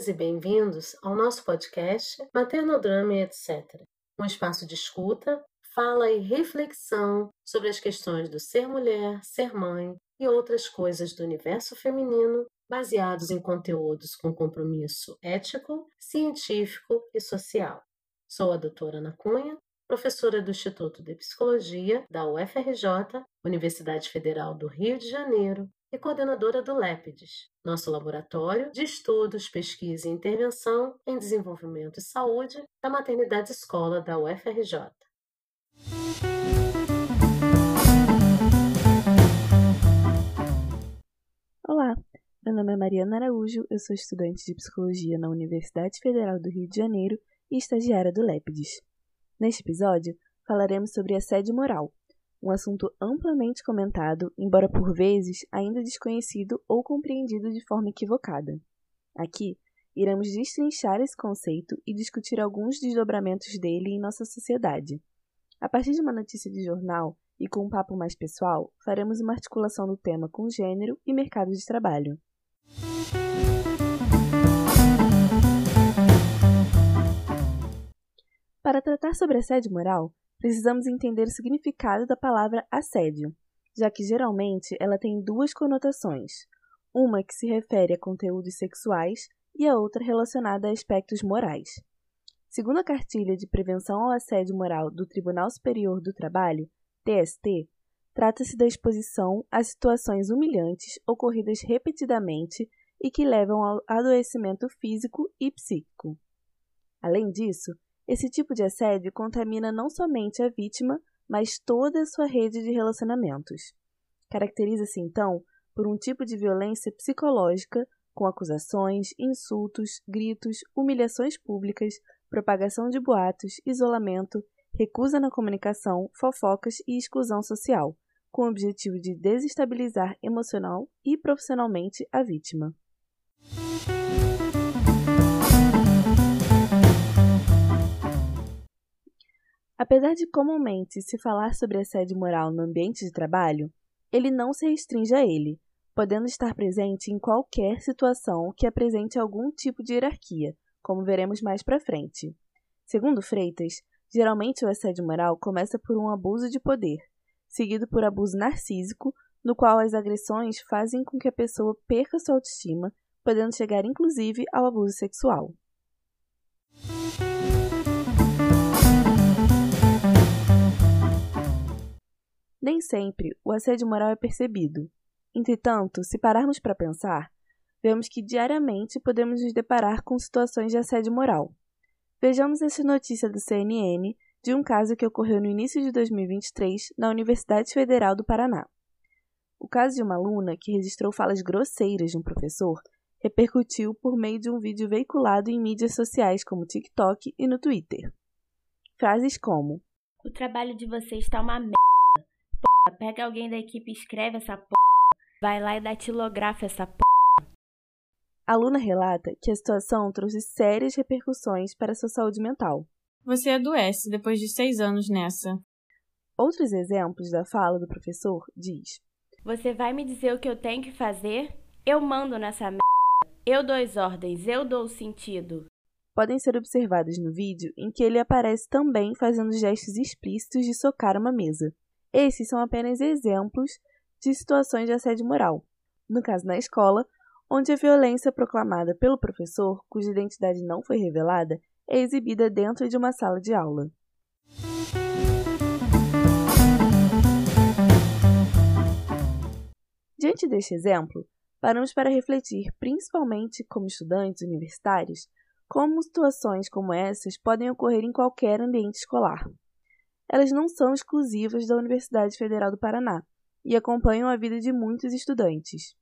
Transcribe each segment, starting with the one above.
Bem-vindas e bem-vindos ao nosso podcast Maternodrama e etc. Um espaço de escuta, fala e reflexão sobre as questões do ser mulher, ser mãe e outras coisas do universo feminino, baseados em conteúdos com compromisso ético, científico e social. Sou a doutora Ana Cunha, professora do Instituto de Psicologia da UFRJ, Universidade Federal do Rio de Janeiro, e coordenadora do LEPIDES, nosso laboratório de estudos, pesquisa e intervenção em desenvolvimento e saúde da maternidade escola da UFRJ. Olá, meu nome é Mariana Araújo, eu sou estudante de psicologia na Universidade Federal do Rio de Janeiro e estagiária do LEPIDES. Neste episódio, falaremos sobre assédio moral, um assunto amplamente comentado, embora por vezes ainda desconhecido ou compreendido de forma equivocada. Aqui, iremos destrinchar esse conceito e discutir alguns desdobramentos dele em nossa sociedade. A partir de uma notícia de jornal e com um papo mais pessoal, faremos uma articulação do tema com gênero e mercado de trabalho. Para tratar sobre assédio moral, precisamos entender o significado da palavra assédio, já que geralmente ela tem duas conotações: uma que se refere a conteúdos sexuais e a outra relacionada a aspectos morais. Segundo a Cartilha de Prevenção ao Assédio Moral do Tribunal Superior do Trabalho, TST, trata-se da exposição a situações humilhantes ocorridas repetidamente e que levam ao adoecimento físico e psíquico. Além disso, esse tipo de assédio contamina não somente a vítima, mas toda a sua rede de relacionamentos. Caracteriza-se, então, por um tipo de violência psicológica, com acusações, insultos, gritos, humilhações públicas, propagação de boatos, isolamento, recusa na comunicação, fofocas e exclusão social, com o objetivo de desestabilizar emocional e profissionalmente a vítima. Apesar de comumente se falar sobre assédio moral no ambiente de trabalho, ele não se restringe a ele, podendo estar presente em qualquer situação que apresente algum tipo de hierarquia, como veremos mais para frente. Segundo Freitas, geralmente o assédio moral começa por um abuso de poder, seguido por abuso narcísico, no qual as agressões fazem com que a pessoa perca sua autoestima, podendo chegar inclusive ao abuso sexual. Nem sempre o assédio moral é percebido. Entretanto, se pararmos para pensar, vemos que diariamente podemos nos deparar com situações de assédio moral. Vejamos essa notícia do CNN de um caso que ocorreu no início de 2023 na Universidade Federal do Paraná. O caso de uma aluna que registrou falas grosseiras de um professor repercutiu por meio de um vídeo veiculado em mídias sociais como TikTok e no Twitter. Frases como: O trabalho de vocês está uma merda Pega alguém da equipe e escreve essa p. Vai lá e datilografa essa p. A aluna relata que a situação trouxe sérias repercussões para sua saúde mental. Você adoece depois de seis anos nessa. Outros exemplos da fala do professor diz: Você vai me dizer o que eu tenho que fazer? Eu mando nessa merda. Eu dou as ordens, eu dou o sentido. Podem ser observados no vídeo em que ele aparece também fazendo gestos explícitos de socar uma mesa. Esses são apenas exemplos de situações de assédio moral. No caso na escola, onde a violência proclamada pelo professor, cuja identidade não foi revelada, é exibida dentro de uma sala de aula. Diante deste exemplo, paramos para refletir, principalmente como estudantes universitários, como situações como essas podem ocorrer em qualquer ambiente escolar elas não são exclusivas da Universidade Federal do Paraná e acompanham a vida de muitos estudantes.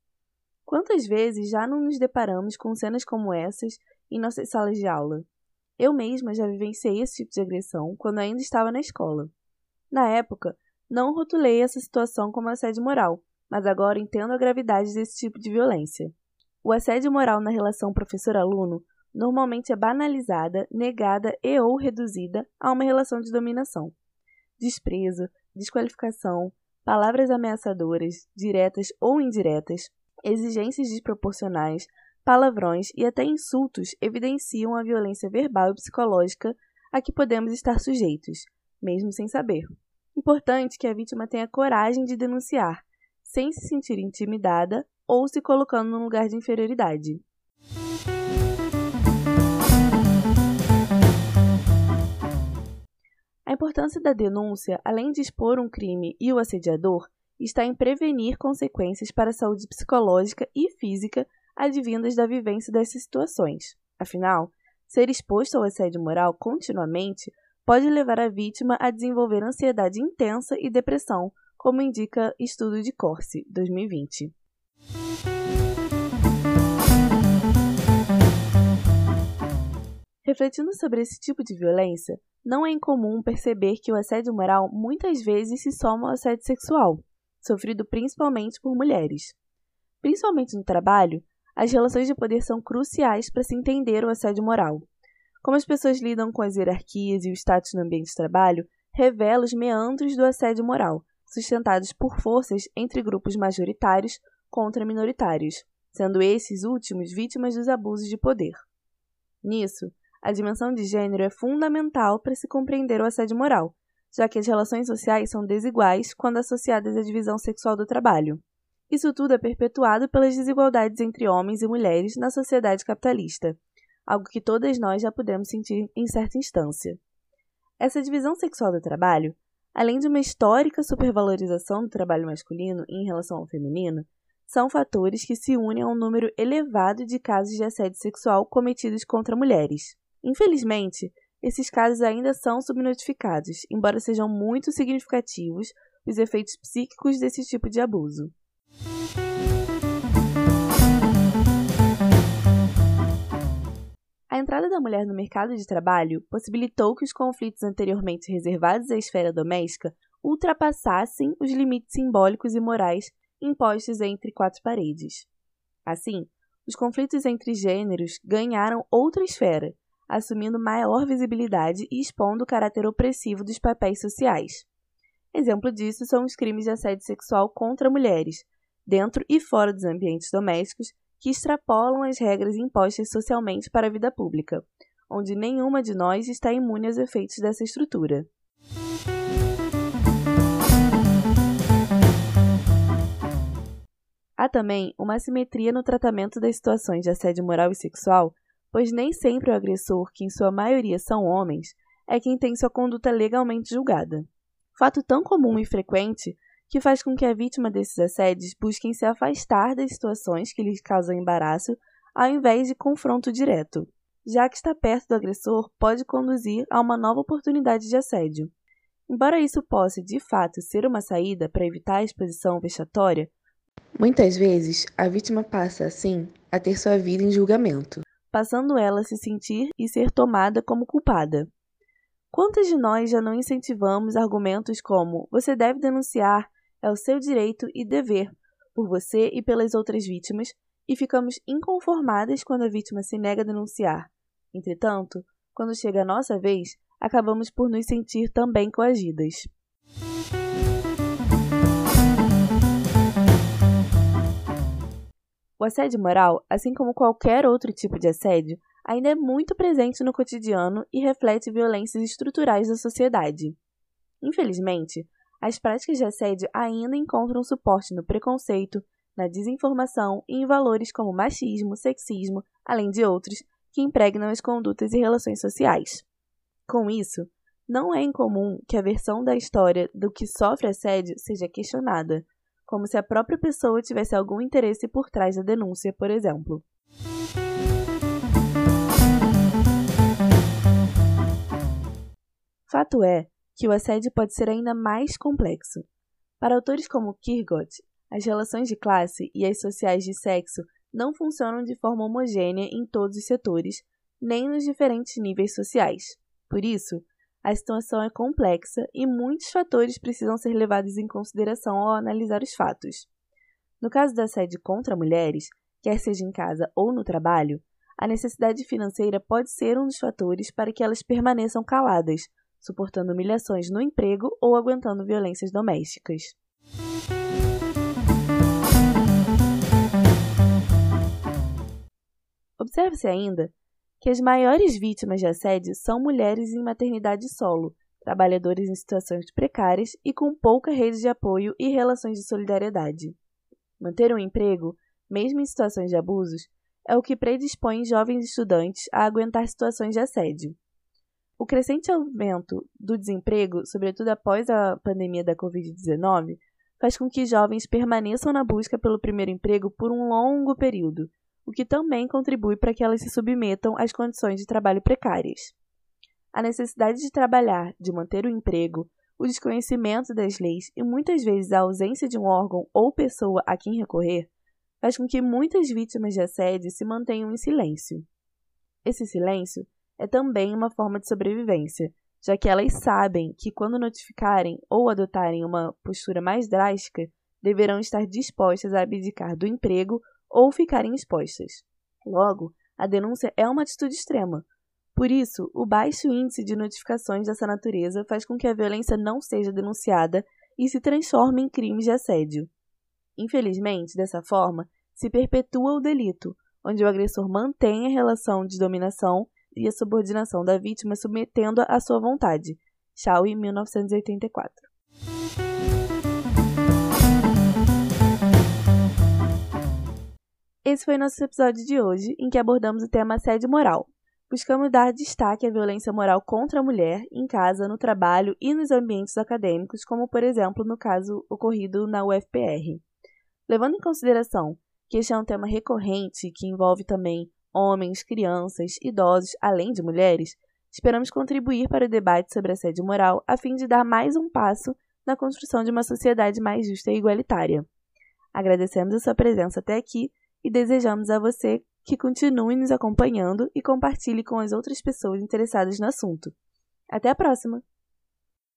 Quantas vezes já não nos deparamos com cenas como essas em nossas salas de aula? Eu mesma já vivenciei esse tipo de agressão quando ainda estava na escola. Na época, não rotulei essa situação como assédio moral, mas agora entendo a gravidade desse tipo de violência. O assédio moral na relação professor-aluno normalmente é banalizada, negada e ou reduzida a uma relação de dominação desprezo, desqualificação, palavras ameaçadoras, diretas ou indiretas, exigências desproporcionais, palavrões e até insultos evidenciam a violência verbal e psicológica a que podemos estar sujeitos, mesmo sem saber. Importante que a vítima tenha coragem de denunciar, sem se sentir intimidada ou se colocando num lugar de inferioridade. Importância da denúncia, além de expor um crime e o assediador, está em prevenir consequências para a saúde psicológica e física advindas da vivência dessas situações. Afinal, ser exposto ao assédio moral continuamente pode levar a vítima a desenvolver ansiedade intensa e depressão, como indica estudo de Corse, 2020. Refletindo sobre esse tipo de violência, não é incomum perceber que o assédio moral muitas vezes se soma ao assédio sexual, sofrido principalmente por mulheres. Principalmente no trabalho, as relações de poder são cruciais para se entender o assédio moral. Como as pessoas lidam com as hierarquias e o status no ambiente de trabalho revela os meandros do assédio moral, sustentados por forças entre grupos majoritários contra minoritários, sendo esses últimos vítimas dos abusos de poder. Nisso, a dimensão de gênero é fundamental para se compreender o assédio moral, já que as relações sociais são desiguais quando associadas à divisão sexual do trabalho. Isso tudo é perpetuado pelas desigualdades entre homens e mulheres na sociedade capitalista, algo que todas nós já podemos sentir em certa instância. Essa divisão sexual do trabalho, além de uma histórica supervalorização do trabalho masculino em relação ao feminino, são fatores que se unem a um número elevado de casos de assédio sexual cometidos contra mulheres. Infelizmente, esses casos ainda são subnotificados, embora sejam muito significativos os efeitos psíquicos desse tipo de abuso. A entrada da mulher no mercado de trabalho possibilitou que os conflitos anteriormente reservados à esfera doméstica ultrapassassem os limites simbólicos e morais impostos entre quatro paredes. Assim, os conflitos entre gêneros ganharam outra esfera, assumindo maior visibilidade e expondo o caráter opressivo dos papéis sociais. Exemplo disso são os crimes de assédio sexual contra mulheres, dentro e fora dos ambientes domésticos, que extrapolam as regras impostas socialmente para a vida pública, onde nenhuma de nós está imune aos efeitos dessa estrutura. Há também uma assimetria no tratamento das situações de assédio moral e sexual pois nem sempre o agressor, que em sua maioria são homens, é quem tem sua conduta legalmente julgada. Fato tão comum e frequente que faz com que a vítima desses assédios busquem se afastar das situações que lhes causam embaraço ao invés de confronto direto. Já que estar perto do agressor pode conduzir a uma nova oportunidade de assédio. Embora isso possa, de fato, ser uma saída para evitar a exposição vexatória, muitas vezes a vítima passa, assim, a ter sua vida em julgamento passando ela a se sentir e ser tomada como culpada. Quantas de nós já não incentivamos argumentos como você deve denunciar, é o seu direito e dever, por você e pelas outras vítimas, e ficamos inconformadas quando a vítima se nega a denunciar. Entretanto, quando chega a nossa vez, acabamos por nos sentir também coagidas. O assédio moral, assim como qualquer outro tipo de assédio, ainda é muito presente no cotidiano e reflete violências estruturais da sociedade. Infelizmente, as práticas de assédio ainda encontram suporte no preconceito, na desinformação e em valores como machismo, sexismo, além de outros, que impregnam as condutas e relações sociais. Com isso, não é incomum que a versão da história do que sofre assédio seja questionada, como se a própria pessoa tivesse algum interesse por trás da denúncia, por exemplo. Fato é que o assédio pode ser ainda mais complexo. Para autores como Kierkegaard, as relações de classe e as sociais de sexo não funcionam de forma homogênea em todos os setores, nem nos diferentes níveis sociais. Por isso, a situação é complexa e muitos fatores precisam ser levados em consideração ao analisar os fatos. No caso da assédio contra mulheres, quer seja em casa ou no trabalho, a necessidade financeira pode ser um dos fatores para que elas permaneçam caladas, suportando humilhações no emprego ou aguentando violências domésticas. Observe-se ainda que as maiores vítimas de assédio são mulheres em maternidade solo, trabalhadores em situações precárias e com pouca rede de apoio e relações de solidariedade. Manter um emprego, mesmo em situações de abusos, é o que predispõe jovens estudantes a aguentar situações de assédio. O crescente aumento do desemprego, sobretudo após a pandemia da Covid-19, faz com que jovens permaneçam na busca pelo primeiro emprego por um longo período, o que também contribui para que elas se submetam às condições de trabalho precárias. A necessidade de trabalhar, de manter o emprego, o desconhecimento das leis e muitas vezes a ausência de um órgão ou pessoa a quem recorrer faz com que muitas vítimas de assédio se mantenham em silêncio. Esse silêncio é também uma forma de sobrevivência, já que elas sabem que quando notificarem ou adotarem uma postura mais drástica, deverão estar dispostas a abdicar do emprego ou ficarem expostas. Logo, a denúncia é uma atitude extrema. Por isso, o baixo índice de notificações dessa natureza faz com que a violência não seja denunciada e se transforme em crimes de assédio. Infelizmente, dessa forma, se perpetua o delito, onde o agressor mantém a relação de dominação e a subordinação da vítima submetendo-a à sua vontade. Shaw, 1984. Esse foi nosso episódio de hoje, em que abordamos o tema assédio moral. Buscamos dar destaque à violência moral contra a mulher em casa, no trabalho e nos ambientes acadêmicos, como por exemplo no caso ocorrido na UFPR. Levando em consideração que este é um tema recorrente que envolve também homens, crianças, idosos, além de mulheres, esperamos contribuir para o debate sobre assédio moral a fim de dar mais um passo na construção de uma sociedade mais justa e igualitária. Agradecemos a sua presença até aqui e desejamos a você que continue nos acompanhando e compartilhe com as outras pessoas interessadas no assunto. Até a próxima!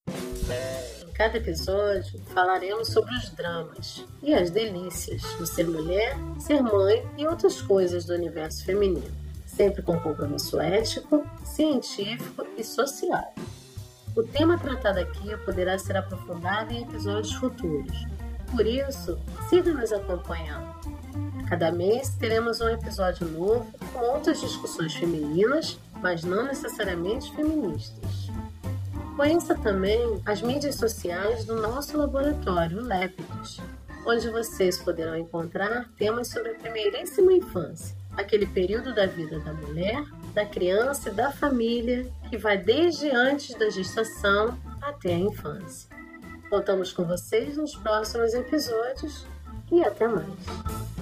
Em cada episódio falaremos sobre os dramas e as delícias do ser mulher, ser mãe e outras coisas do universo feminino, sempre com compromisso ético, científico e social. O tema tratado aqui poderá ser aprofundado em episódios futuros. Por isso, siga nos acompanhando. Cada mês teremos um episódio novo com outras discussões femininas, mas não necessariamente feministas. Conheça também as mídias sociais do nosso laboratório, Lépidos, onde vocês poderão encontrar temas sobre a primeiríssima infância, aquele período da vida da mulher, da criança e da família que vai desde antes da gestação até a infância. Voltamos com vocês nos próximos episódios e até mais.